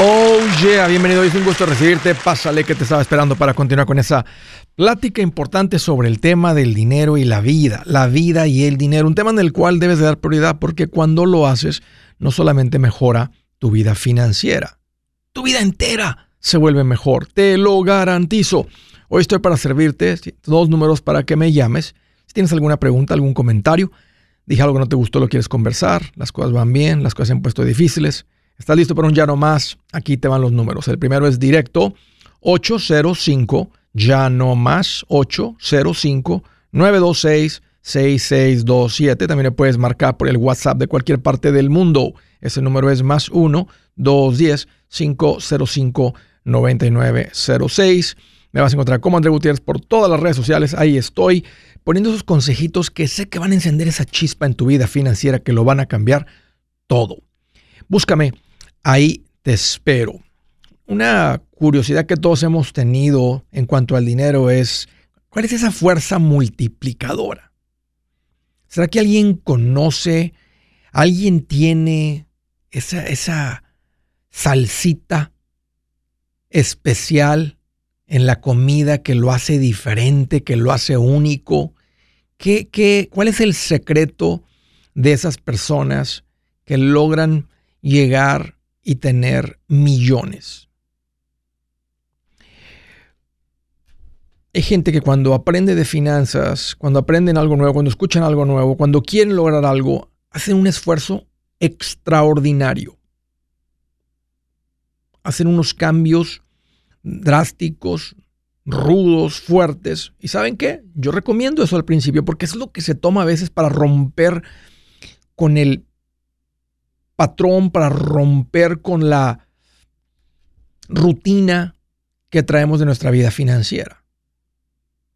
Oh yeah, bienvenido, es un gusto recibirte. Pásale que te estaba esperando para continuar con esa plática importante sobre el tema del dinero y la vida, la vida y el dinero, un tema en el cual debes de dar prioridad porque cuando lo haces no solamente mejora tu vida financiera, tu vida entera se vuelve mejor, te lo garantizo. Hoy estoy para servirte, dos números para que me llames. Si tienes alguna pregunta, algún comentario, dije algo que no te gustó, lo quieres conversar, las cosas van bien, las cosas se han puesto difíciles ¿Estás listo para un ya no más? Aquí te van los números. El primero es directo 805 ya no más 805 926 6627. También le puedes marcar por el WhatsApp de cualquier parte del mundo. Ese número es más 1 210 505 9906. Me vas a encontrar como André Gutiérrez por todas las redes sociales. Ahí estoy poniendo esos consejitos que sé que van a encender esa chispa en tu vida financiera que lo van a cambiar todo. Búscame ahí te espero. Una curiosidad que todos hemos tenido en cuanto al dinero es, ¿cuál es esa fuerza multiplicadora? ¿Será que alguien conoce, alguien tiene esa, esa salsita especial en la comida que lo hace diferente, que lo hace único? ¿Qué, qué, cuál es el secreto de esas personas que logran llegar y tener millones. Hay gente que cuando aprende de finanzas, cuando aprenden algo nuevo, cuando escuchan algo nuevo, cuando quieren lograr algo, hacen un esfuerzo extraordinario. Hacen unos cambios drásticos, rudos, fuertes. ¿Y saben qué? Yo recomiendo eso al principio porque es lo que se toma a veces para romper con el patrón para romper con la rutina que traemos de nuestra vida financiera.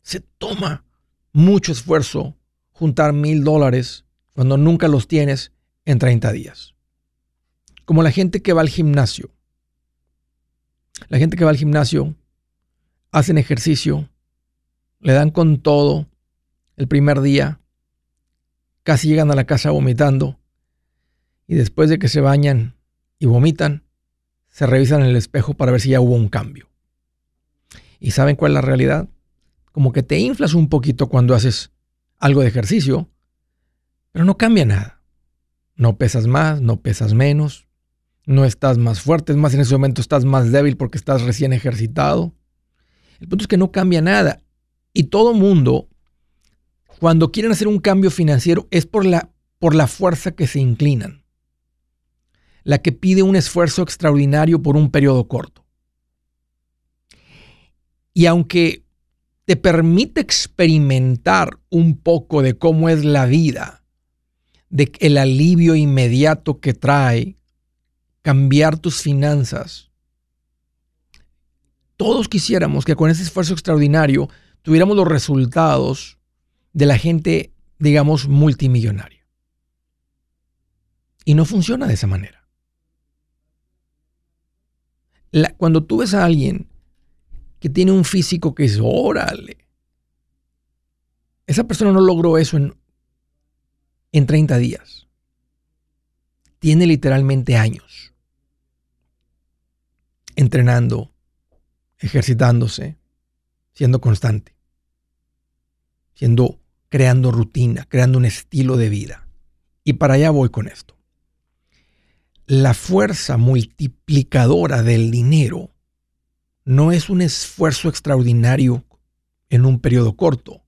Se toma mucho esfuerzo juntar mil dólares cuando nunca los tienes en 30 días. Como la gente que va al gimnasio. La gente que va al gimnasio hacen ejercicio, le dan con todo el primer día, casi llegan a la casa vomitando y después de que se bañan y vomitan, se revisan en el espejo para ver si ya hubo un cambio. ¿Y saben cuál es la realidad? Como que te inflas un poquito cuando haces algo de ejercicio, pero no cambia nada. No pesas más, no pesas menos, no estás más fuerte, es más, en ese momento estás más débil porque estás recién ejercitado. El punto es que no cambia nada. Y todo mundo, cuando quieren hacer un cambio financiero, es por la, por la fuerza que se inclinan la que pide un esfuerzo extraordinario por un periodo corto. Y aunque te permite experimentar un poco de cómo es la vida, de el alivio inmediato que trae cambiar tus finanzas, todos quisiéramos que con ese esfuerzo extraordinario tuviéramos los resultados de la gente, digamos, multimillonaria. Y no funciona de esa manera cuando tú ves a alguien que tiene un físico que es, órale, esa persona no logró eso en, en 30 días. Tiene literalmente años entrenando, ejercitándose, siendo constante, siendo, creando rutina, creando un estilo de vida. Y para allá voy con esto la fuerza multiplicadora del dinero no es un esfuerzo extraordinario en un periodo corto.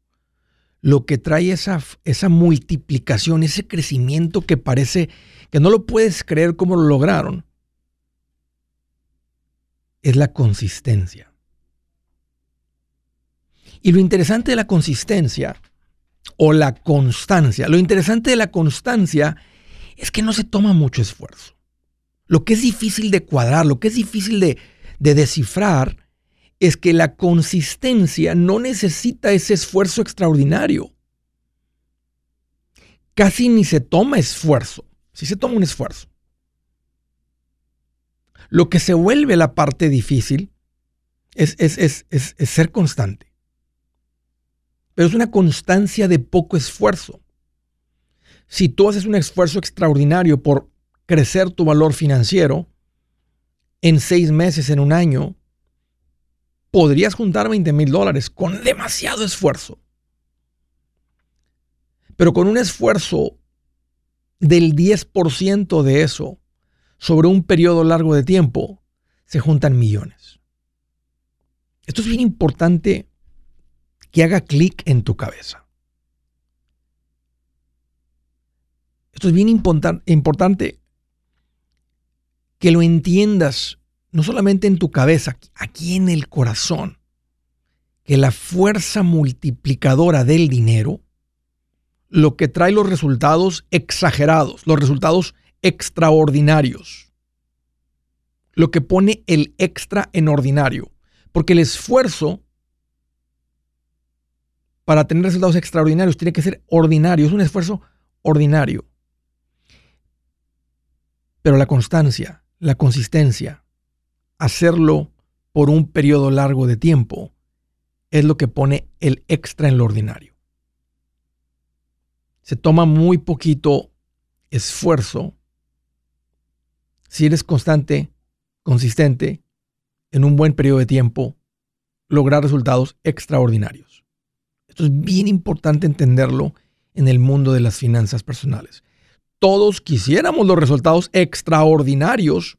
Lo que trae esa, esa multiplicación, ese crecimiento que parece que no lo puedes creer cómo lo lograron, es la consistencia. Y lo interesante de la consistencia o la constancia, lo interesante de la constancia es que no se toma mucho esfuerzo. Lo que es difícil de cuadrar, lo que es difícil de, descifrar, es que la consistencia no necesita ese esfuerzo extraordinario. Casi ni se toma esfuerzo, si se toma un esfuerzo. Lo que se vuelve la parte difícil es, es, ser constante. Pero es una constancia de poco esfuerzo. Si tú haces un esfuerzo extraordinario por crecer tu valor financiero, en seis meses, en un año, podrías juntar 20 mil dólares con demasiado esfuerzo. Pero con un esfuerzo del 10% de eso sobre un periodo largo de tiempo, se juntan millones. Esto es bien importante que haga clic en tu cabeza. Esto es bien importante que lo entiendas, no solamente en tu cabeza, aquí en el corazón, que la fuerza multiplicadora del dinero, lo que trae los resultados exagerados, los resultados extraordinarios, lo que pone el extra en ordinario, porque el esfuerzo para tener resultados extraordinarios tiene que ser ordinario, es un esfuerzo ordinario. Pero la constancia, la consistencia, hacerlo por un periodo largo de tiempo, es lo que pone el extra en lo ordinario. Se toma muy poquito esfuerzo si eres constante, consistente, en un buen periodo de tiempo, lograr resultados extraordinarios. Esto es bien importante entenderlo en el mundo de las finanzas personales todos quisiéramos los resultados extraordinarios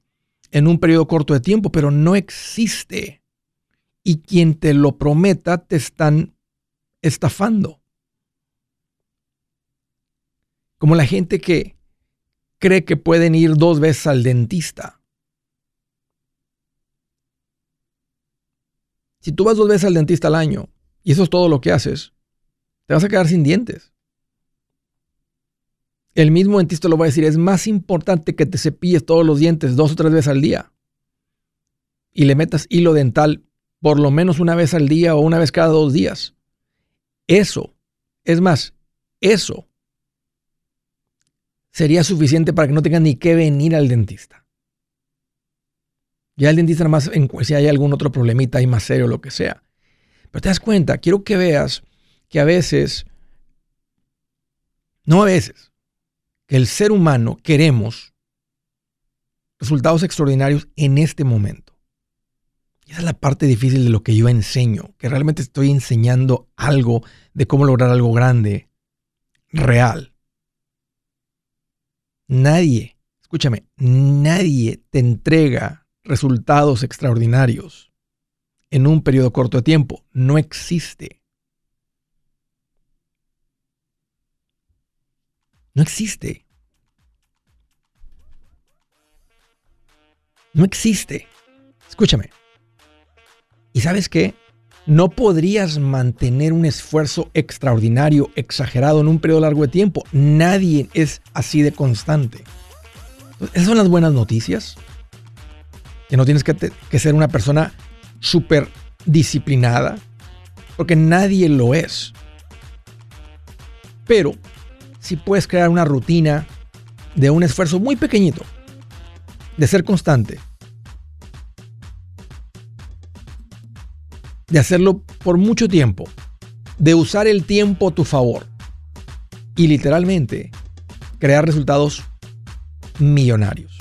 en un periodo corto de tiempo, pero no existe. Y quien te lo prometa te están estafando. Como la gente que cree que pueden ir dos veces al dentista. Si tú vas dos veces al dentista al año y eso es todo lo que haces, te vas a quedar sin dientes el mismo dentista lo va a decir, es más importante que te cepilles todos los dientes dos o tres veces al día y le metas hilo dental por lo menos una vez al día o una vez cada dos días. Eso, es más, eso sería suficiente para que no tengan ni que venir al dentista. Ya el dentista más, si hay algún otro problemita ahí más serio lo que sea. Pero te das cuenta, quiero que veas que a veces, no a veces, el ser humano queremos resultados extraordinarios en este momento. esa es la parte difícil de lo que yo enseño, que realmente estoy enseñando algo de cómo lograr algo grande, real. Nadie, escúchame, nadie te entrega resultados extraordinarios en un periodo corto de tiempo. No existe. No existe. No existe. Escúchame. ¿Y sabes qué? No podrías mantener un esfuerzo extraordinario, exagerado en un periodo largo de tiempo. Nadie es así de constante. Esas son las buenas noticias. Que no tienes que, ser una persona súper disciplinada, porque nadie lo es. Pero si puedes crear una rutina de un esfuerzo muy pequeñito, de ser constante, de hacerlo por mucho tiempo, de usar el tiempo a tu favor y literalmente crear resultados millonarios.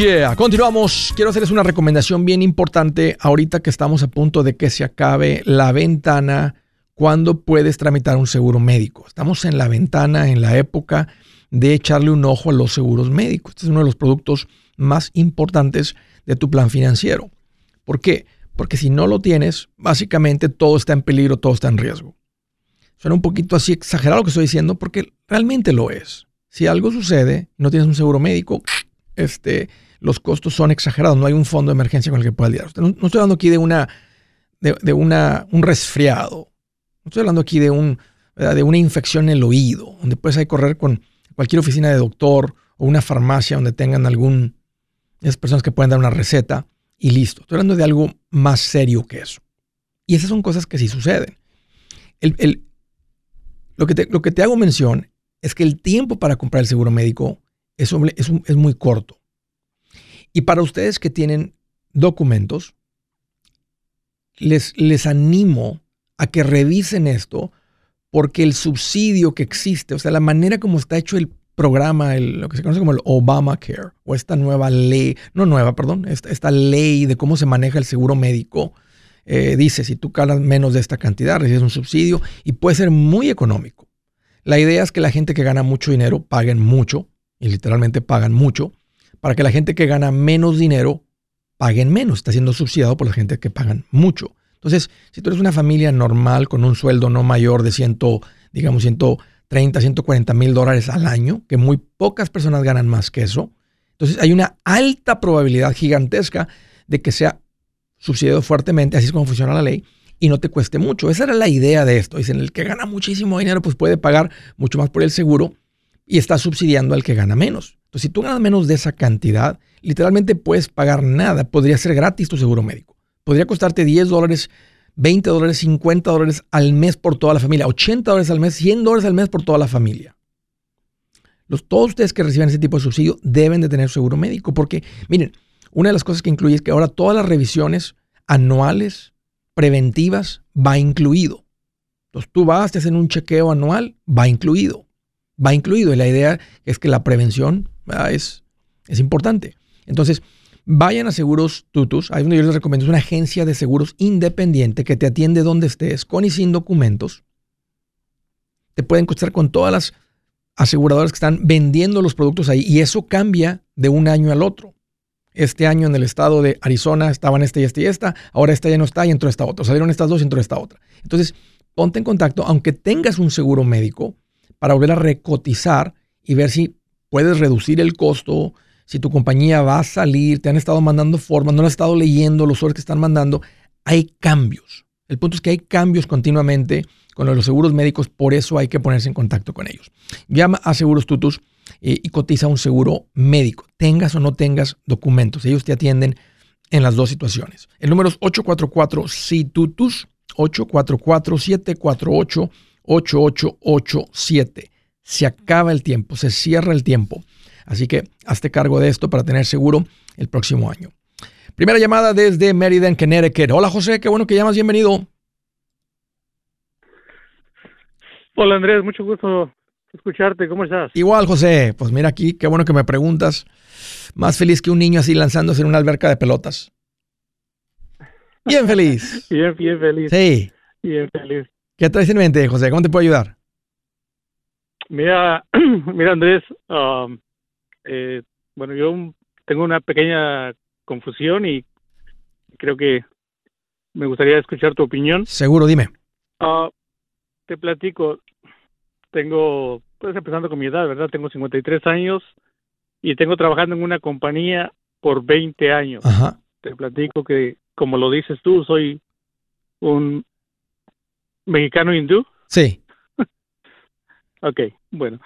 Yeah, continuamos. Quiero hacerles una recomendación bien importante ahorita que estamos a punto de que se acabe la ventana cuando puedes tramitar un seguro médico. Estamos en la ventana, en la época de echarle un ojo a los seguros médicos. Este es uno de los productos más importantes de tu plan financiero. ¿Por qué? Porque si no lo tienes, básicamente todo está en peligro, todo está en riesgo. Suena un poquito así exagerado lo que estoy diciendo porque realmente lo es. Si algo sucede, no tienes un seguro médico, este, los costos son exagerados, no hay un fondo de emergencia con el que pueda lidiar. No, estoy hablando aquí de, una, de, una, un resfriado, no estoy hablando aquí de, un, de una infección en el oído, donde puedes ir correr con cualquier oficina de doctor o una farmacia donde tengan algún, esas personas que pueden dar una receta y listo. Estoy hablando de algo más serio que eso. Y esas son cosas que sí suceden. Lo, que te, lo que te hago mención es que el tiempo para comprar el seguro médico es, muy corto. Y para ustedes que tienen documentos, les, les animo a que revisen esto porque el subsidio que existe, o sea, la manera como está hecho el programa, lo que se conoce como el Obamacare, o esta nueva ley, no nueva, perdón, esta, ley de cómo se maneja el seguro médico, eh, dice, si tú calas menos de esta cantidad, recibes un subsidio y puede ser muy económico. La idea es que la gente que gana mucho dinero paguen mucho y literalmente pagan mucho, para que la gente que gana menos dinero paguen menos. Está siendo subsidiado por la gente que pagan mucho. Entonces, si tú eres una familia normal con un sueldo no mayor de 100, digamos 130, 140 mil dólares al año, que muy pocas personas ganan más que eso, entonces hay una alta probabilidad gigantesca de que sea subsidiado fuertemente, así es como funciona la ley, y no te cueste mucho. Esa era la idea de esto. Dicen, el que gana muchísimo dinero, pues puede pagar mucho más por el seguro y está subsidiando al que gana menos. Entonces, si tú ganas menos de esa cantidad, literalmente puedes pagar nada. Podría ser gratis tu seguro médico. Podría costarte 10 dólares, 20 dólares, 50 dólares al mes por toda la familia, 80 dólares al mes, 100 dólares al mes por toda la familia. Los, todos ustedes que reciben ese tipo de subsidio deben de tener seguro médico porque, miren, una de las cosas que incluye es que ahora todas las revisiones anuales, preventivas, va incluido. Entonces tú vas, te hacen un chequeo anual, va incluido va incluido. Y la idea es que la prevención es, es importante. Entonces, vayan a Seguros Tutus. Ahí donde yo les recomiendo. Es una agencia de seguros independiente que te atiende donde estés, con y sin documentos. Te pueden costar con todas las aseguradoras que están vendiendo los productos ahí. Y eso cambia de un año al otro. Este año en el estado de Arizona estaban este y este y esta. Ahora esta ya no está y entró esta otra. Salieron estas dos y entró esta otra. Entonces, ponte en contacto, aunque tengas un seguro médico, para volver a recotizar y ver si puedes reducir el costo, si tu compañía va a salir, te han estado mandando formas, no has estado leyendo los sobres que están mandando. Hay cambios. El punto es que hay cambios continuamente con los seguros médicos, por eso hay que ponerse en contacto con ellos. Llama a Seguros Tutus eh, y cotiza un seguro médico, tengas o no tengas documentos. Ellos te atienden en las dos situaciones. El número es 844 tutus 844 748 8887. Se acaba el tiempo, se cierra el tiempo. Así que hazte cargo de esto para tener seguro el próximo año. Primera llamada desde Meriden, Connecticut. Hola José, qué bueno que llamas, bienvenido. Hola Andrés, mucho gusto escucharte. ¿Cómo estás? Igual, José. Pues mira aquí, qué bueno que me preguntas. Más feliz que un niño así lanzándose en una alberca de pelotas. Bien feliz. bien, bien feliz. Sí. Bien feliz. ¿Qué traes en mente, José? ¿Cómo te puedo ayudar? Mira, mira Andrés, um, eh, bueno, yo tengo una pequeña confusión y creo que me gustaría escuchar tu opinión. Seguro, dime. Uh, te platico, tengo, pues empezando con mi edad, ¿verdad? Tengo 53 años y tengo trabajando en una compañía por 20 años. Ajá. Te platico que, como lo dices tú, soy un mexicano hindú. Sí. Ok, bueno.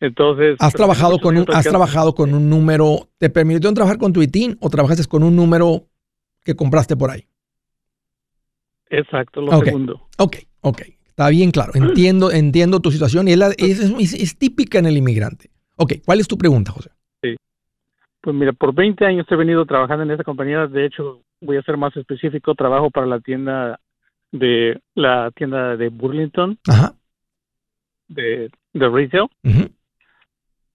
Entonces, ¿Has trabajado con un, has trabajado con un número, te permitió trabajar con tu ITIN o trabajaste con un número que compraste por ahí? Exacto, lo segundo. Ok, ok. Está bien claro. Entiendo, entiendo tu situación y es, es, típica en el inmigrante. Ok, ¿cuál es tu pregunta, José? Sí. Pues mira, por 20 años he venido trabajando en esta compañía. De hecho, voy a ser más específico. Trabajo para la tienda de la tienda de Burlington. Ajá. De, de retail.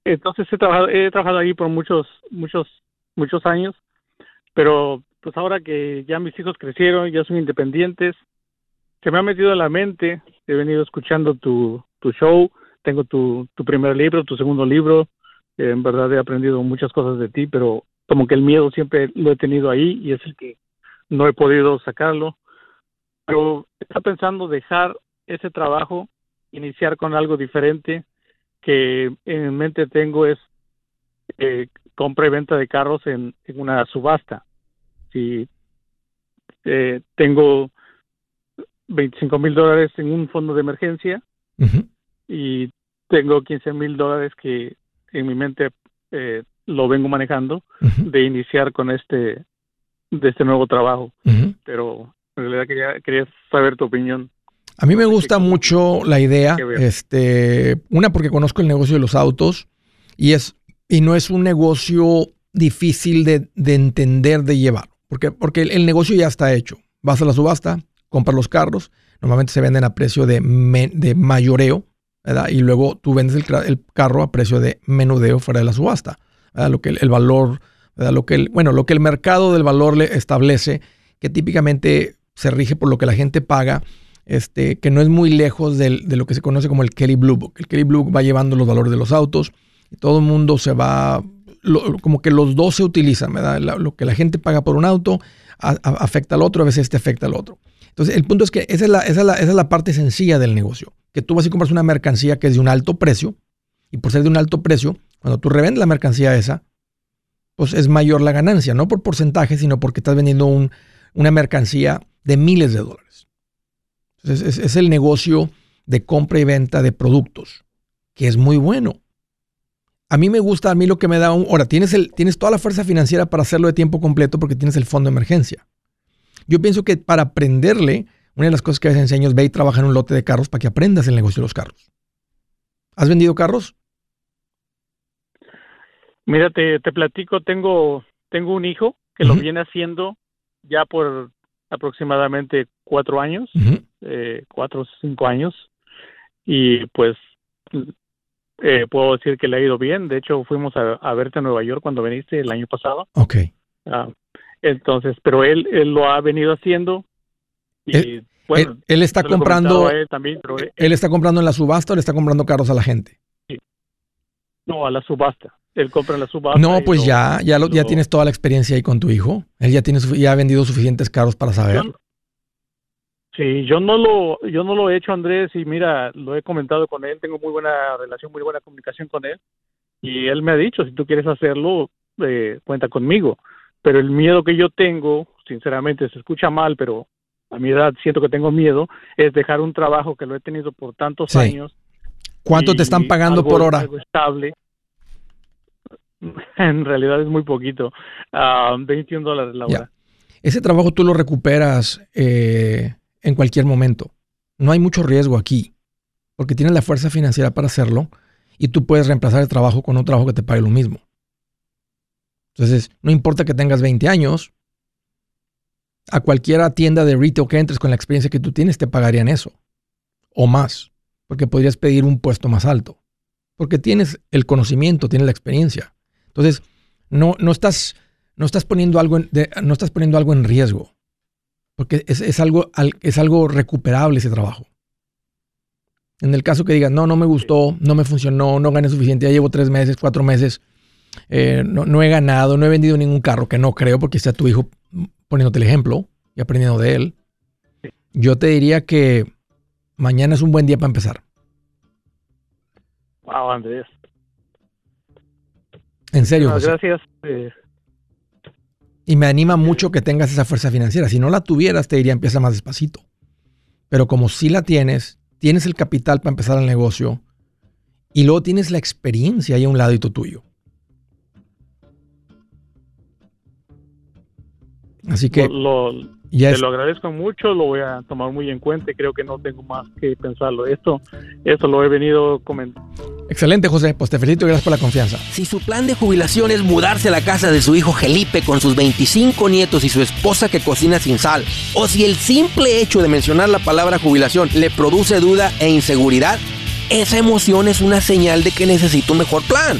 Entonces he trabajado, he trabajado ahí por muchos, muchos, muchos años. Pero pues ahora que ya mis hijos crecieron, ya son independientes, se me ha metido en la mente, he venido escuchando tu, tu show, tengo tu, tu primer libro, tu segundo libro, en verdad he aprendido muchas cosas de ti, pero como que el miedo siempre lo he tenido ahí y es el que no he podido sacarlo. Pero está pensando dejar ese trabajo, iniciar con algo diferente, que en mente tengo es eh, compra y venta de carros en, en una subasta. Si eh, tengo 25 mil dólares en un fondo de emergencia y tengo 15 mil dólares que en mi mente eh, lo vengo manejando de iniciar con este de este nuevo trabajo. Pero en realidad quería, quería saber tu opinión a mí me gusta mucho la idea este una porque conozco el negocio de los autos y es y no es un negocio difícil de, de entender de llevar porque, porque el, negocio ya está hecho. Vas a la subasta, compras los carros, normalmente se venden a precio de, de mayoreo, ¿verdad? Y luego tú vendes el, carro a precio de menudeo fuera de la subasta, ¿verdad? Lo que el, valor, ¿verdad? Lo que el, bueno, lo que el mercado del valor le establece, que típicamente se rige por lo que la gente paga, este, que no es muy lejos de lo que se conoce como el Kelly Blue Book. El Kelly Blue Book va llevando los valores de los autos todo el mundo se va como que los dos se utilizan, ¿verdad? lo que la gente paga por un auto afecta al otro, a veces este afecta al otro. Entonces, el punto es que esa es, la, la, la parte sencilla del negocio, que tú vas y compras una mercancía que es de un alto precio, y por ser de un alto precio, cuando tú revendes la mercancía esa, pues es mayor la ganancia, no por porcentaje, sino porque estás vendiendo un, una mercancía de miles de dólares. Es el negocio de compra y venta de productos, que es muy bueno a mí me gusta, a mí lo que me da un... Ahora, tienes, el, tienes toda la fuerza financiera para hacerlo de tiempo completo porque tienes el fondo de emergencia. Yo pienso que para aprenderle, una de las cosas que a veces enseño es ve y trabaja en un lote de carros para que aprendas el negocio de los carros. ¿Has vendido carros? Mira, te, platico, tengo, tengo un hijo que lo viene haciendo ya por aproximadamente cuatro años, eh, cuatro o cinco años, y pues eh, puedo decir que le ha ido bien. De hecho, fuimos a, verte en Nueva York cuando viniste el año pasado. Ok. Ah, entonces, pero él, él lo ha venido haciendo. Y, él, bueno, él, está comprando. Él, también, él, está comprando en la subasta o le está comprando carros a la gente? Sí. No, a la subasta. Él compra en la subasta. No, pues ya, ya, lo, ya tienes toda la experiencia ahí con tu hijo. Él ya tiene ya ha vendido suficientes carros para saber. Sí, yo no lo, yo no lo he hecho, Andrés, y mira, lo he comentado con él, tengo muy buena relación, muy buena comunicación con él, y él me ha dicho, si tú quieres hacerlo, eh, cuenta conmigo. Pero el miedo que yo tengo, sinceramente, se escucha mal, pero a mi edad siento que tengo miedo, es dejar un trabajo que lo he tenido por tantos años. ¿Cuánto te están pagando por hora? Algo estable. En realidad es muy poquito, 21 ah, dólares la hora. Ese trabajo tú lo recuperas eh, en cualquier momento. No hay mucho riesgo aquí, porque tienes la fuerza financiera para hacerlo y tú puedes reemplazar el trabajo con un trabajo que te pague lo mismo. Entonces, no importa que tengas 20 años, a cualquiera tienda de retail que entres con la experiencia que tú tienes te pagarían eso o más, porque podrías pedir un puesto más alto. porque tienes el conocimiento, tienes la experiencia. Entonces, no, no, estás, no, estás, poniendo algo no estás poniendo algo en riesgo, porque es, algo, es algo recuperable ese trabajo. En el caso que digas, no, no me gustó, no me funcionó, no gané suficiente, ya llevo tres meses, cuatro meses, eh, no, no, he ganado, no he vendido ningún carro, que no creo porque sea tu hijo poniéndote el ejemplo y aprendiendo de él. Yo te diría que mañana es un buen día para empezar. Wow, Andrés. En serio. gracias. Eh. Y me anima mucho que tengas esa fuerza financiera. Si no la tuvieras, te diría empieza más despacito. Pero como si la tienes, tienes el capital para empezar el negocio y luego tienes la experiencia ahí a un ladito tuyo. Así que te lo agradezco mucho, lo voy a tomar muy en cuenta y creo que no tengo más que pensarlo. Esto, esto lo he venido comentando. Excelente, José. Pues te felicito y gracias por la confianza. Si su plan de jubilación es mudarse a la casa de su hijo Felipe con sus 25 nietos y su esposa que cocina sin sal, o si el simple hecho de mencionar la palabra jubilación le produce duda e inseguridad, esa emoción es una señal de que necesita un mejor plan.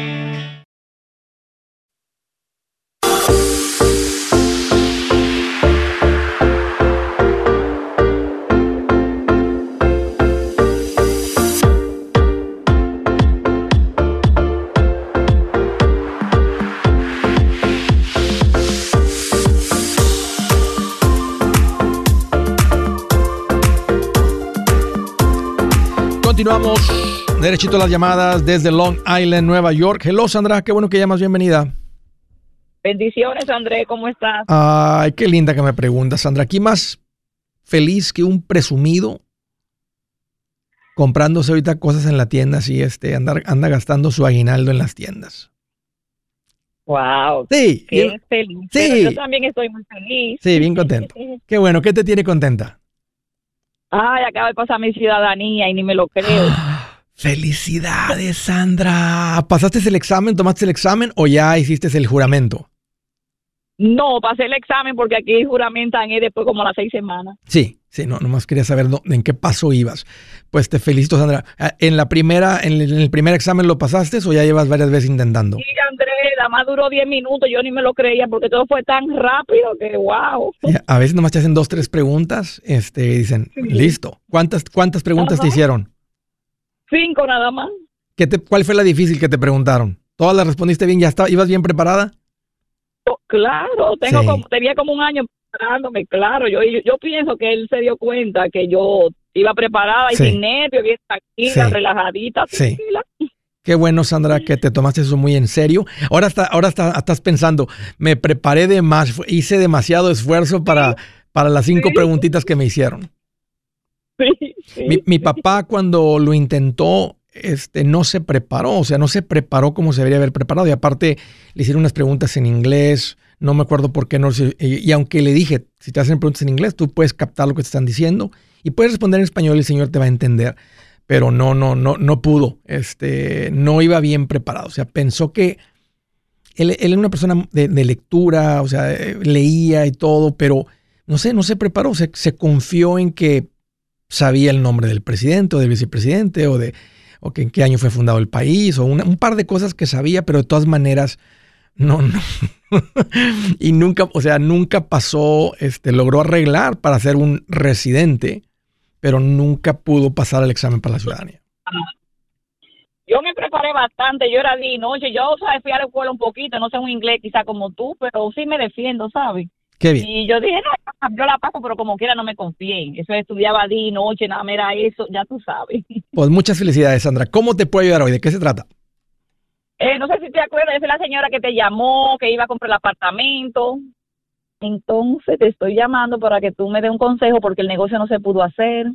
Continuamos derechito las llamadas desde Long Island, Nueva York. Hello, Sandra, qué bueno que llamas, bienvenida. Bendiciones, André, ¿cómo estás? Ay, qué linda que me preguntas, Sandra. Aquí más feliz que un presumido comprándose ahorita cosas en la tienda, así este, anda, anda gastando su aguinaldo en las tiendas. Wow. Sí. Qué feliz. Sí. yo también estoy muy feliz. Sí, bien contento. qué bueno, ¿qué te tiene contenta? Ay, acaba de pasar mi ciudadanía y ni me lo creo. Felicidades, Sandra. ¿Pasaste el examen? ¿Tomaste el examen o ya hiciste el juramento? No, pasé el examen porque aquí juramentan después como a las seis semanas. Sí, sí, no, nomás quería saber en qué paso ibas. Pues te felicito, Sandra. Ah, ¿En la primera, en el, primer examen lo pasaste o ya llevas varias veces intentando? Sí, La más duró diez minutos, yo ni me lo creía porque todo fue tan rápido que wow. A veces nomás te hacen dos, tres preguntas, este, dicen, listo. ¿Cuántas, cuántas preguntas te hicieron? Cinco nada más. ¿Qué te, ¿Cuál fue la difícil que te preguntaron? ¿Todas las respondiste bien? ¿Ya está, ibas bien preparada? Claro, tengo como, tenía como un año preparándome, claro. Yo, yo, pienso que él se dio cuenta que yo iba preparada y sin nervios, bien tranquila, relajadita, tranquila. Qué bueno, Sandra, que te tomaste eso muy en serio. Ahora, está, ahora está, estás pensando, me preparé de más, hice demasiado esfuerzo para, para las cinco preguntitas que me hicieron. Sí, mi, mi papá cuando lo intentó, este, no se preparó, o sea, no se preparó como se debería haber preparado. Y aparte le hicieron unas preguntas en inglés, no me acuerdo por qué no. Y, aunque le dije, si te hacen preguntas en inglés, tú puedes captar lo que te están diciendo y puedes responder en español y el señor te va a entender. Pero no, no, no, no pudo. Este, no iba bien preparado. O sea, pensó que él, él era una persona de, lectura, o sea, leía y todo, pero no sé, no se preparó. Se, se confió en que sabía el nombre del presidente o del vicepresidente o de o que en qué año fue fundado el país, o un par de cosas que sabía, pero de todas maneras, no, no. y nunca, o sea, nunca pasó, este, logró arreglar para ser un residente, pero nunca pudo pasar el examen para la ciudadanía. Yo me preparé bastante, yo era de noche, yo fui a la escuela un poquito, no sé un inglés quizá como tú, pero sí me defiendo, ¿sabes? Y yo dije, no, yo la paso, pero como quiera no me confíen. Eso estudiaba día y noche, nada, era eso, ya tú sabes. Pues muchas felicidades, Sandra. ¿Cómo te puedo ayudar hoy? ¿De qué se trata? Eh, no sé si te acuerdas, es la señora que te llamó, que iba a comprar el apartamento. Entonces te estoy llamando para que tú me des un consejo porque el negocio no se pudo hacer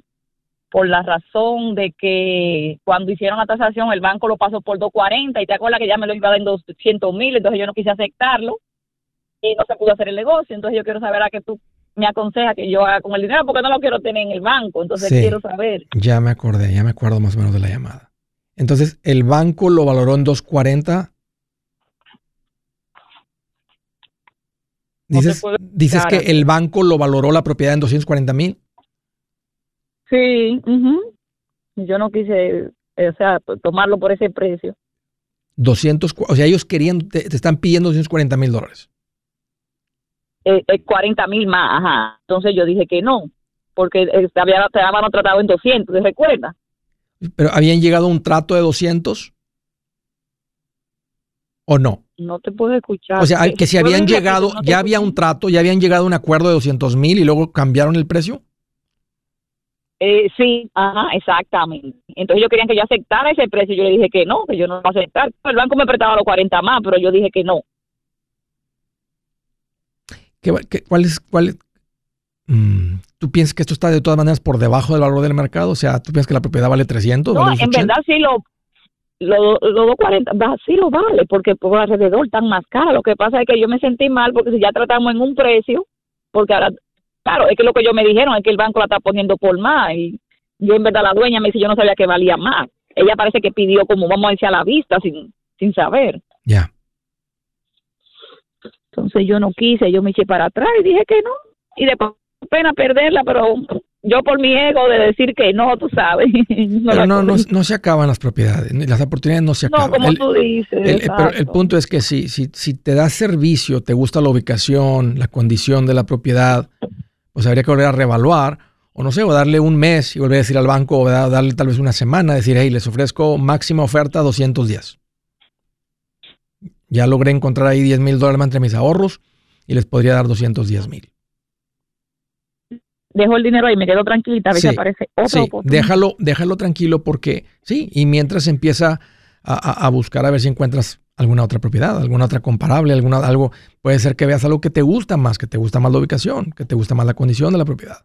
por la razón de que cuando hicieron la tasación el banco lo pasó por 240 y te acuerdas que ya me lo iba a dar en 200 mil, entonces yo no quise aceptarlo y no se pudo hacer el negocio. Entonces yo quiero saber a qué tú me aconsejas que yo haga con el dinero porque no lo quiero tener en el banco. Entonces quiero saber. Ya me acordé, ya me acuerdo más o menos de la llamada. Entonces, ¿el banco lo valoró en 240? Dices, dices que el banco lo valoró la propiedad en 240 mil. Sí, yo no quise, o sea, tomarlo por ese precio. 200, o sea, ellos querían, te, están pidiendo 240 mil dólares. Eh, 40 eh, mil más, ajá. Entonces yo dije que no, porque eh, había, te habían tratado en 200, ¿te recuerdas? Pero habían llegado a un trato de 200 o no? No te puedo escuchar. O sea, que si habían llegado, ya había un trato, ya habían llegado a un acuerdo de 200 mil y luego cambiaron el precio. Eh, sí, ajá, exactamente. Entonces ellos querían que yo aceptara ese precio. Yo le dije que no, que yo no iba a aceptar. El banco me prestaba los 40 más, pero yo dije que no. ¿Qué, cuál es, cuál, mm, ¿Tú piensas que esto está de todas maneras por debajo del valor del mercado? O sea, ¿tú piensas que la propiedad vale 300? No, en verdad sí lo, los lo 240, sí lo vale, porque por alrededor están más caros. Lo que pasa es que yo me sentí mal porque si ya tratamos en un precio, porque ahora Claro, es que lo que ellos me dijeron es que el banco la está poniendo por más y yo en verdad la dueña me dice yo no sabía que valía más. Ella parece que pidió como vamos a decir a la vista sin, sin saber. Ya. Entonces yo no quise, yo me eché para atrás y dije que no. Y después pena perderla, pero yo por mi ego de decir que no, tú sabes. no pero no, no, se acaban las propiedades, las oportunidades no se acaban. No, como tú dices. pero el punto es que si, si, si te da servicio, te gusta la ubicación, la condición de la propiedad, pues habría que volver a reevaluar, o no sé, o darle un mes y volver a decir al banco, o darle tal vez una semana, decir, hey, les ofrezco máxima oferta 210. Ya logré encontrar ahí 10 mil dólares entre mis ahorros y les podría dar 210 mil. Dejo el dinero ahí, me quedo tranquilita, a ver si aparece otro. Sí, déjalo, déjalo tranquilo porque sí, y mientras empieza a, a buscar a ver si encuentras alguna otra propiedad, alguna otra comparable, alguna, algo, puede ser que veas algo que te gusta más, que te gusta más la ubicación, que te gusta más la condición de la propiedad.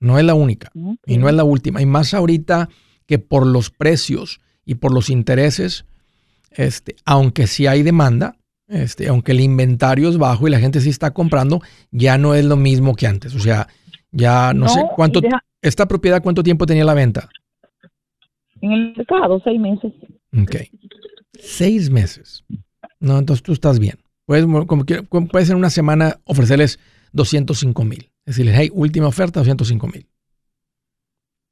No es la única y no es la última. Y más ahorita que por los precios y por los intereses, este, aunque sí hay demanda, este, aunque el inventario es bajo y la gente sí está comprando, ya no es lo mismo que antes. O sea, ya no, sé cuánto, esta propiedad, ¿cuánto tiempo tenía la venta? En el mercado, seis meses. Ok. Seis meses. No, entonces tú estás bien. Puedes, como, puedes en una semana ofrecerles 205 mil. Decirles, hey, última oferta, 205 mil.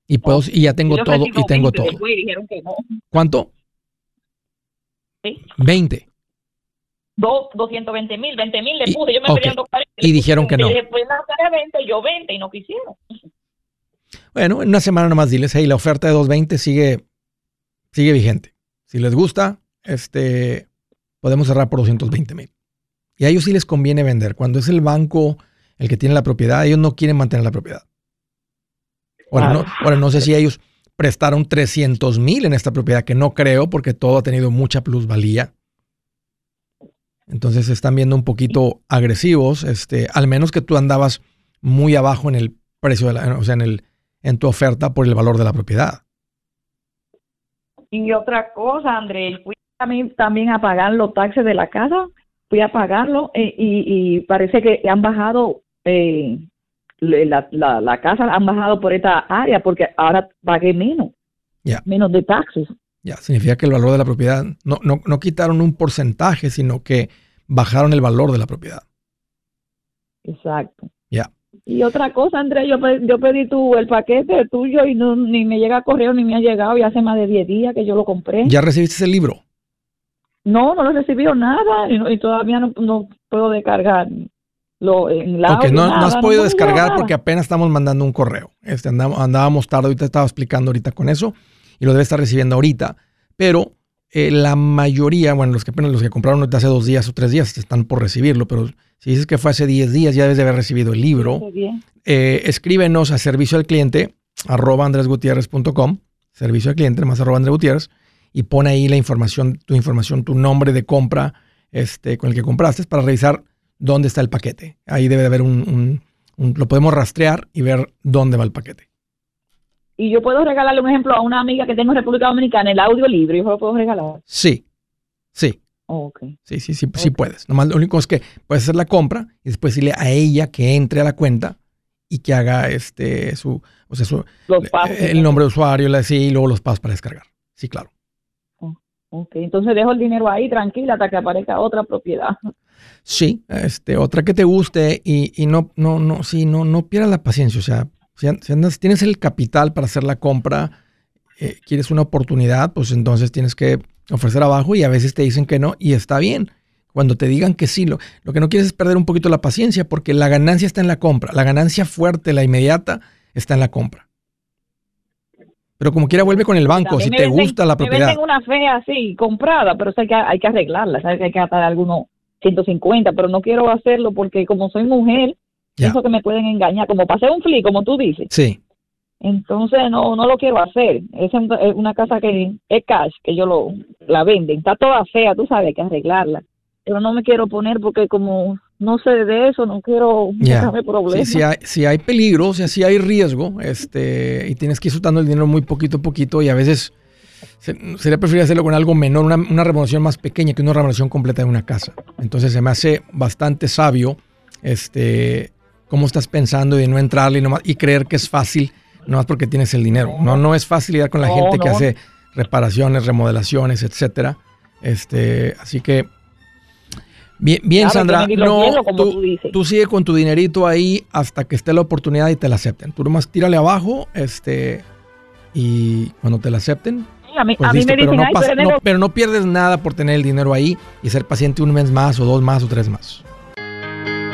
Y, puedo, y ya tengo todo, y tengo todo. ¿Cuánto? Sí. 20. 220 mil, 20 mil le puse, yo me okay. Y dijeron que no. Después de 20, yo 20 y no quisieron. Bueno, en una semana nomás diles, hey, la oferta de 220 sigue, sigue vigente. Si les gusta, este, podemos cerrar por 220 mil. Y a ellos sí les conviene vender. Cuando es el banco el que tiene la propiedad, ellos no quieren mantener la propiedad. Ahora, no, ahora no sé si ellos prestaron 300 mil en esta propiedad, que no creo porque todo ha tenido mucha plusvalía. Entonces se están viendo un poquito agresivos, este, al menos que tú andabas muy abajo en el precio, de la, o sea, en, el, en tu oferta por el valor de la propiedad. Y otra cosa, André, fui también a pagar los taxes de la casa, fui a pagarlo eh, y, parece que han bajado eh, la, la, casa, han bajado por esta área porque ahora pagué menos, menos de taxes. Ya, significa que el valor de la propiedad, no, no, no quitaron un porcentaje, sino que bajaron el valor de la propiedad. Exacto. Ya. Y otra cosa, Andrés, yo, yo pedí tu, el paquete tuyo y no, ni me llega correo ni me ha llegado y hace más de 10 días que yo lo compré. ¿Ya recibiste el libro? No, no lo he recibido nada y, todavía no, puedo descargar. Lo, en la no, no, has podido descargar porque apenas estamos mandando un correo. Este, andábamos tarde, ahorita estaba explicando ahorita con eso y lo debe estar recibiendo ahorita. Pero eh, la mayoría, bueno, los que apenas los que compraron hace dos días o tres días están por recibirlo, pero si dices que fue hace diez días, ya debes de haber recibido el libro. Eh, escríbenos a servicio al cliente arroba andresgutierrez.com, servicio al cliente más arroba Andrés Gutiérrez, y pone ahí la información, tu información, tu nombre de compra este, con el que compraste para revisar dónde está el paquete. Ahí debe de haber un, lo podemos rastrear y ver dónde va el paquete. Y yo puedo regalarle un ejemplo a una amiga que tengo en República Dominicana, el audio libre, yo lo puedo regalar. Sí, sí. Sí, sí, sí, sí puedes. Nomás lo único es que puedes hacer la compra y después decirle a ella que entre a la cuenta y que haga este su, o sea, su, el nombre de usuario, la y luego los pasos para descargar. Sí, claro. Ok, entonces dejo el dinero ahí tranquila hasta que aparezca otra propiedad. Sí, este, otra que te guste y, y no, no, no, sí, no, no pierdas la paciencia. O sea, si, andas, tienes el capital para hacer la compra, eh, quieres una oportunidad, pues entonces tienes que ofrecer abajo y a veces te dicen que no y está bien. Cuando te digan que sí, lo, lo que no quieres es perder un poquito la paciencia porque la ganancia está en la compra. La ganancia fuerte, la inmediata, está en la compra. Pero como quiera vuelve con el banco, si te gusta la propiedad. Me una fe así, comprada, pero hay que, hay que arreglarla, ¿sabes? Hay que atar algunos 150, pero no quiero hacerlo porque como soy mujer, pienso que me pueden engañar, como pasé un flip, como tú dices. Sí. Entonces no no lo quiero hacer. Es una casa que es cash, que yo lo la venden. Está toda fea, tú sabes, hay que arreglarla. Pero no me quiero poner porque como no sé de eso, no quiero yeah. problemas. si, hay, si hay peligro, o sea, si hay riesgo, este, y tienes que ir soltando el dinero muy poquito a poquito y a veces sería preferible hacerlo con algo menor, una, una remodelación más pequeña que una remodelación completa de una casa. Entonces se me hace bastante sabio este, cómo estás pensando de no entrarle y, y creer que es fácil nomás porque tienes el dinero. No, no es fácil ir con la gente que hace reparaciones, remodelaciones, etcétera. Este, así que Bien, bien Sandra, no, tú, tú, sigue con tu dinerito ahí hasta que esté la oportunidad y te la acepten. Tú nomás tírale abajo, este, y cuando te la acepten, pues pero, no pero no pierdes nada por tener el dinero ahí y ser paciente un mes más o dos más o tres más.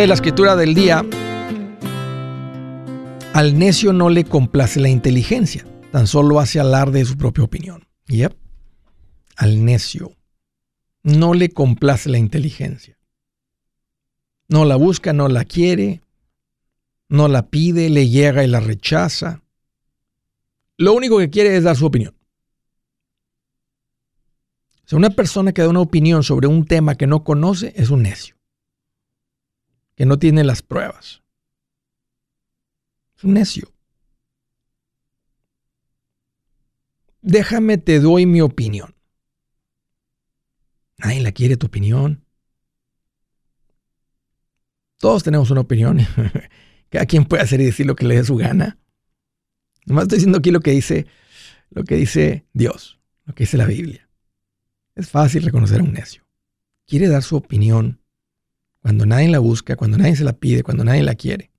Dice la escritura del día, al necio no le complace la inteligencia, tan solo hace alarde de su propia opinión. Yep. Al necio no le complace la inteligencia. No la busca, no la quiere, no la pide, le llega y la rechaza. Lo único que quiere es dar su opinión. O una persona que da una opinión sobre un tema que no conoce es un necio que no tiene las pruebas. Es un necio. Déjame, te doy mi opinión. Nadie la quiere tu opinión. Todos tenemos una opinión. Cada quien puede hacer y decir lo que le dé su gana. Nomás estoy diciendo aquí lo que dice, lo que dice Dios, lo que dice la Biblia. Es fácil reconocer a un necio. Quiere dar su opinión cuando nadie la busca, cuando nadie se la pide, cuando nadie la quiere.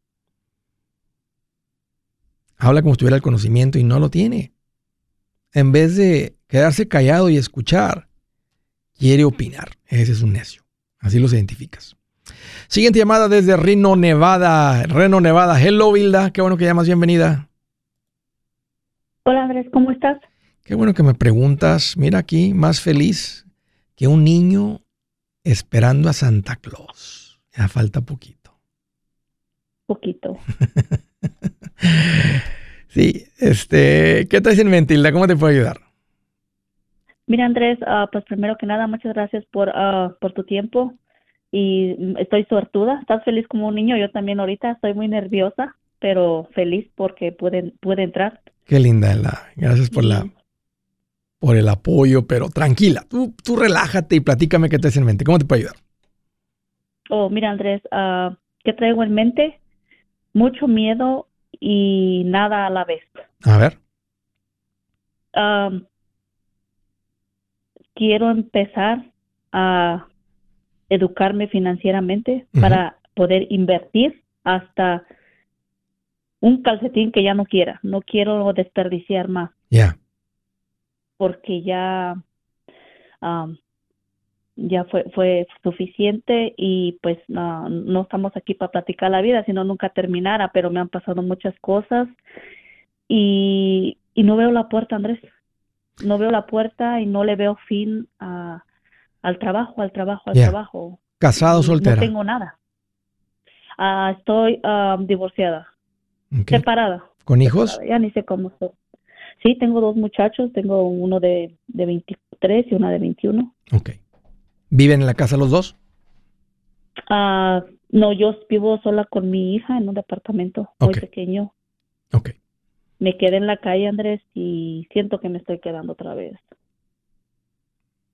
Habla como si tuviera el conocimiento y no lo tiene. En vez de quedarse callado y escuchar, quiere opinar. Ese es un necio. Así los identificas. Siguiente llamada desde Reno, Nevada. Reno, Nevada. Hello, Hilda. Qué bueno que llamas. Bienvenida. Hola, Andrés. ¿Cómo estás? Qué bueno que me preguntas. Mira aquí, más feliz que un niño esperando a Santa Claus. Ya falta poquito. Poquito. sí, este, ¿qué traes en mente, Hilda? ¿Cómo te puedo ayudar? Mira, Andrés, uh, pues primero que nada, muchas gracias por, uh, por tu tiempo y estoy suertuda. Estás feliz como un niño, yo también ahorita estoy muy nerviosa, pero feliz porque puede, puede entrar. Qué linda. Gracias por la por el apoyo, pero tranquila, tú, tú relájate y platícame qué traes en mente. ¿Cómo te puedo ayudar? Oh, mira, Andrés, uh, ¿qué traigo en mente? Mucho miedo y nada a la vez. A ver. quiero empezar a educarme financieramente para poder invertir hasta un calcetín que ya no quiera. No quiero desperdiciar más. Ya. Porque ya ya fue, fue suficiente y pues no, no estamos aquí para platicar la vida, sino nunca terminara, pero me han pasado muchas cosas y, y no veo la puerta, Andrés. No veo la puerta y no le veo fin a, al trabajo, al trabajo, al trabajo. ¿Casado soltera? No tengo nada. Ah, estoy ah, divorciada, separada. ¿Con hijos? Ya ni sé cómo estoy. Sí, tengo dos muchachos, tengo uno de, de 23 y una de 21. Ok. ¿Viven en la casa los dos? Ah, no, yo vivo sola con mi hija en un departamento muy pequeño. Ok. Me quedé en la calle, Andrés, y siento que me estoy quedando otra vez.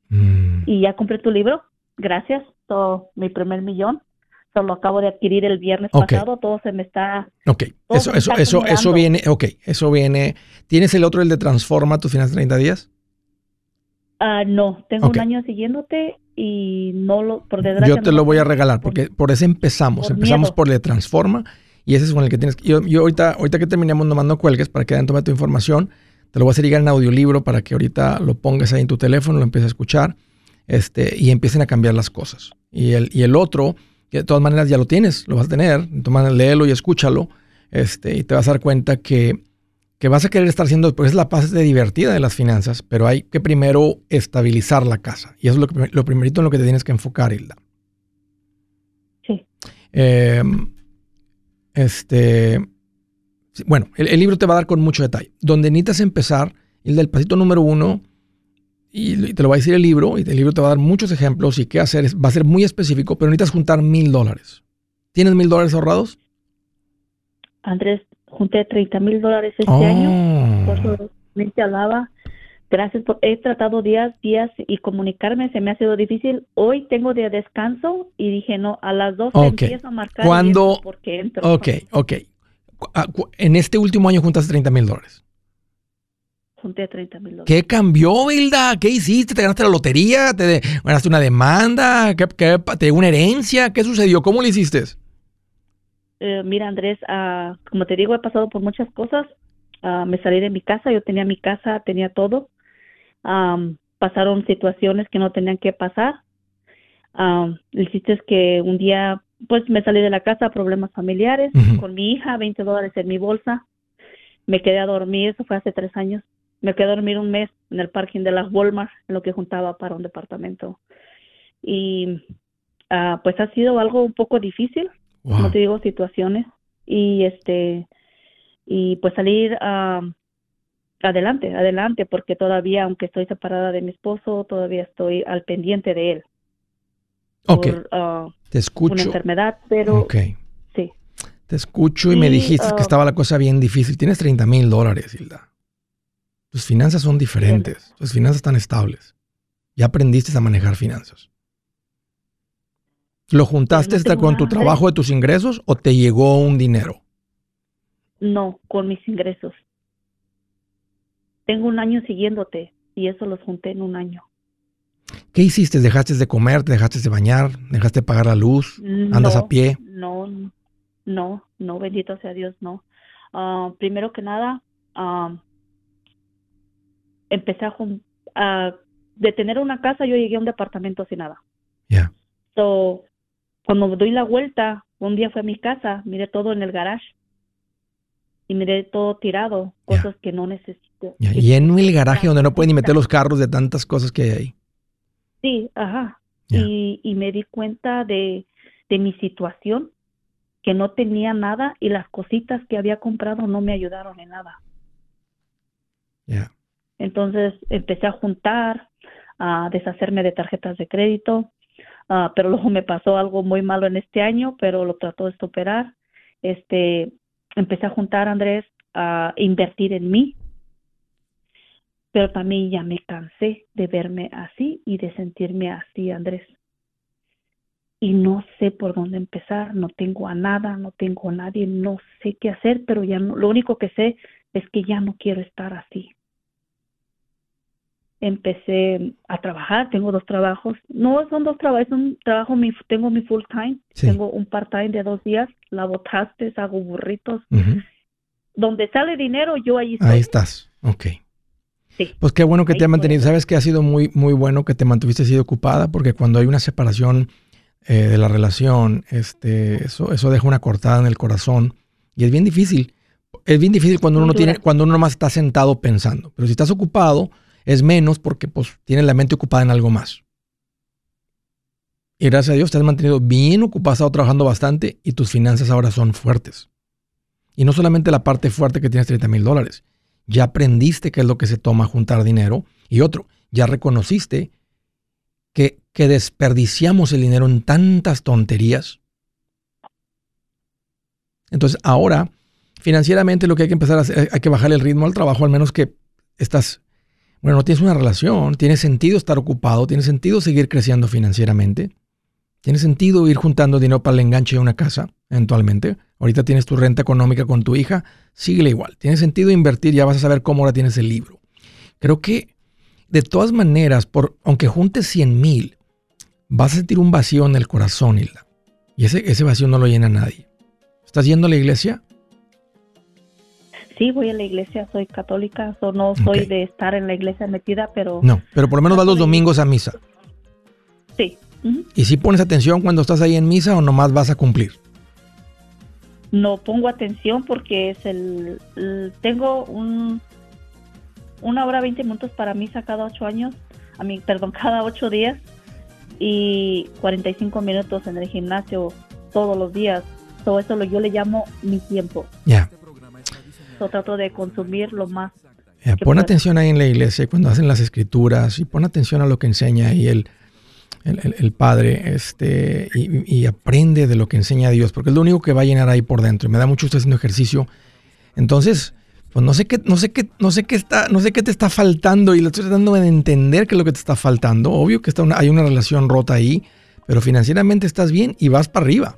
Mm. Y ya compré tu libro. Gracias. Todo, mi primer millón. Solo acabo de adquirir el viernes pasado. Todo se me está. Ok. Eso, eso, eso, eso viene. Ok. Eso viene. ¿Tienes el otro, el de Transforma tus finanzas 30 días? Ah, no. Tengo un año siguiéndote y no lo, por. Yo te lo voy a regalar porque por ese empezamos. empezamos por el Transforma y ese es con el que tienes. Yo, yo ahorita, ahorita que terminemos, nomás no cuelgues para que den tome tu información. Te lo voy a hacer llegar en audiolibro para que ahorita lo pongas ahí en tu teléfono, lo empieces a escuchar este, y empiecen a cambiar las cosas. Y el, y el otro, de todas maneras ya lo tienes, lo vas a tener, entonces léelo y escúchalo este, y te vas a dar cuenta que que vas a querer estar haciendo, pues es la parte divertida de las finanzas, pero hay que primero estabilizar la casa. Y eso es lo, lo primerito en lo que te tienes que enfocar, Hilda. Sí. Em, este, bueno, el, libro te va a dar con mucho detalle. Donde necesitas empezar, Hilda, el pasito número uno, y te lo va a decir el libro, y el libro te va a dar muchos ejemplos y qué hacer, va a ser muy específico, pero necesitas juntar mil dólares. ¿Tienes mil dólares ahorrados? Andrés, junté 30 mil dólares este oh. año, por me alaba. Gracias por, he tratado días, días y comunicarme, se me ha sido difícil. Hoy tengo de descanso y dije, no, a las dos empiezo a marcar. ¿Cuándo? Porque entro. Ok, ok. Ah, en este último año juntaste 30 mil dólares. Junté 30 mil dólares. ¿Qué cambió, Hilda? ¿Qué hiciste? ¿Te ganaste la lotería? ¿Te ganaste una demanda? ¿Qué, qué, ¿Te una herencia? ¿Qué sucedió? ¿Cómo lo hiciste? Eh, mira, Andrés, uh, como te digo, he pasado por muchas cosas. Uh, me salí de mi casa, yo tenía mi casa, tenía todo. Um, pasaron situaciones que no tenían que pasar. Um, el chiste es que un día, pues me salí de la casa, problemas familiares, con mi hija, 20 dólares en mi bolsa. Me quedé a dormir, eso fue hace tres años. Me quedé a dormir un mes en el parking de las Walmart, en lo que juntaba para un departamento. Y uh, pues ha sido algo un poco difícil como te digo, situaciones y este y pues salir adelante, adelante, porque todavía, aunque estoy separada de mi esposo, todavía estoy al pendiente de él. Ok. Ah, te escucho. Una enfermedad, pero okay. sí. Te escucho y, me dijiste que estaba la cosa bien difícil. Tienes 30 mil dólares, Hilda. Tus finanzas son diferentes. Tus finanzas están estables. Ya aprendiste a manejar finanzas. ¿Lo juntaste con tu trabajo de tus ingresos o te llegó un dinero? No, con mis ingresos. Tengo un año siguiéndote y eso los junté en un año. ¿Qué hiciste? ¿Dejaste de comer? ¿Te dejaste de bañar? ¿Dejaste de pagar la luz? ¿Andas a pie? No, no, no, bendito sea Dios, no. Ah, primero que nada, uh, empecé a, de tener una casa, yo llegué a un departamento sin nada. Ya. So, cuando doy la vuelta, un día fue a mi casa, miré todo en el garage y miré todo tirado, cosas que no necesito. Y en el garaje donde no pueden ni meter los carros de tantas cosas que hay ahí. Sí, ajá. Y, y, me di cuenta de, de mi situación, que no tenía nada y las cositas que había comprado no me ayudaron en nada. Entonces empecé a juntar, a deshacerme de tarjetas de crédito, uh, pero luego me pasó algo muy malo en este año, pero lo trató de superar. Este, empecé a juntar, Andrés, a invertir en mí, pero también ya me cansé de verme así y de sentirme así, Andrés. Y no sé por dónde empezar, no tengo a nada, no tengo a nadie, no sé qué hacer, pero ya no, lo único que sé es que ya no quiero estar así empecé a trabajar, tengo dos trabajos, no son dos trabajos, es un trabajo, mi, tengo mi full time, tengo un part time de dos días, lavo trastes, hago burritos, donde sale dinero yo ahí estoy. Ahí estás, ok. Sí. Pues qué bueno que te ha mantenido, sabes que ha sido muy, muy bueno que te mantuviste así ocupada, porque cuando hay una separación eh, de la relación, este, eso, eso deja una cortada en el corazón y es bien difícil. Es bien difícil cuando uno no tiene, cuando uno más está sentado pensando, pero si estás ocupado, es menos porque pues tienes la mente ocupada en algo más. Y gracias a Dios te has mantenido bien ocupado, estado trabajando bastante y tus finanzas ahora son fuertes. Y no solamente la parte fuerte que tienes 30 mil dólares, ya aprendiste qué es lo que se toma juntar dinero. Y otro, ya reconociste que, que desperdiciamos el dinero en tantas tonterías. Entonces ahora, financieramente lo que hay que empezar a hacer, hay que bajar el ritmo al trabajo, al menos que estás bueno, no tienes una relación, tiene sentido estar ocupado, tiene sentido seguir creciendo financieramente, tiene sentido ir juntando dinero para el enganche de una casa, eventualmente. Ahorita tienes tu renta económica con tu hija, síguele igual. Tiene sentido invertir, ya vas a saber cómo ahora tienes el libro. Creo que de todas maneras, por, aunque juntes 100 mil, vas a sentir un vacío en el corazón, Hilda. Y ese, ese vacío no lo llena nadie. ¿Estás yendo a la iglesia? Sí, voy a la iglesia, soy católica, o no soy de estar en la iglesia metida, pero... No, pero por lo menos vas los domingos a misa. Sí. ¿Y si pones atención cuando estás ahí en misa o nomás vas a cumplir? No pongo atención porque es el... tengo un, una hora 20 minutos para misa cada ocho años, a mí, perdón, cada ocho días y 45 minutos en el gimnasio todos los días. Todo eso lo, yo le llamo mi tiempo. Ya trato de consumir lo más. pon atención ahí en la iglesia cuando hacen las escrituras y pon atención a lo que enseña ahí el, el, Padre este, y, aprende de lo que enseña Dios, porque es lo único que va a llenar ahí por dentro. Y me da mucho usted haciendo ejercicio. Entonces, pues no sé qué, no sé qué, no sé qué está, no sé qué te está faltando y lo estoy tratando de entender qué es lo que te está faltando. Obvio que está hay una relación rota ahí, pero financieramente estás bien y vas para arriba.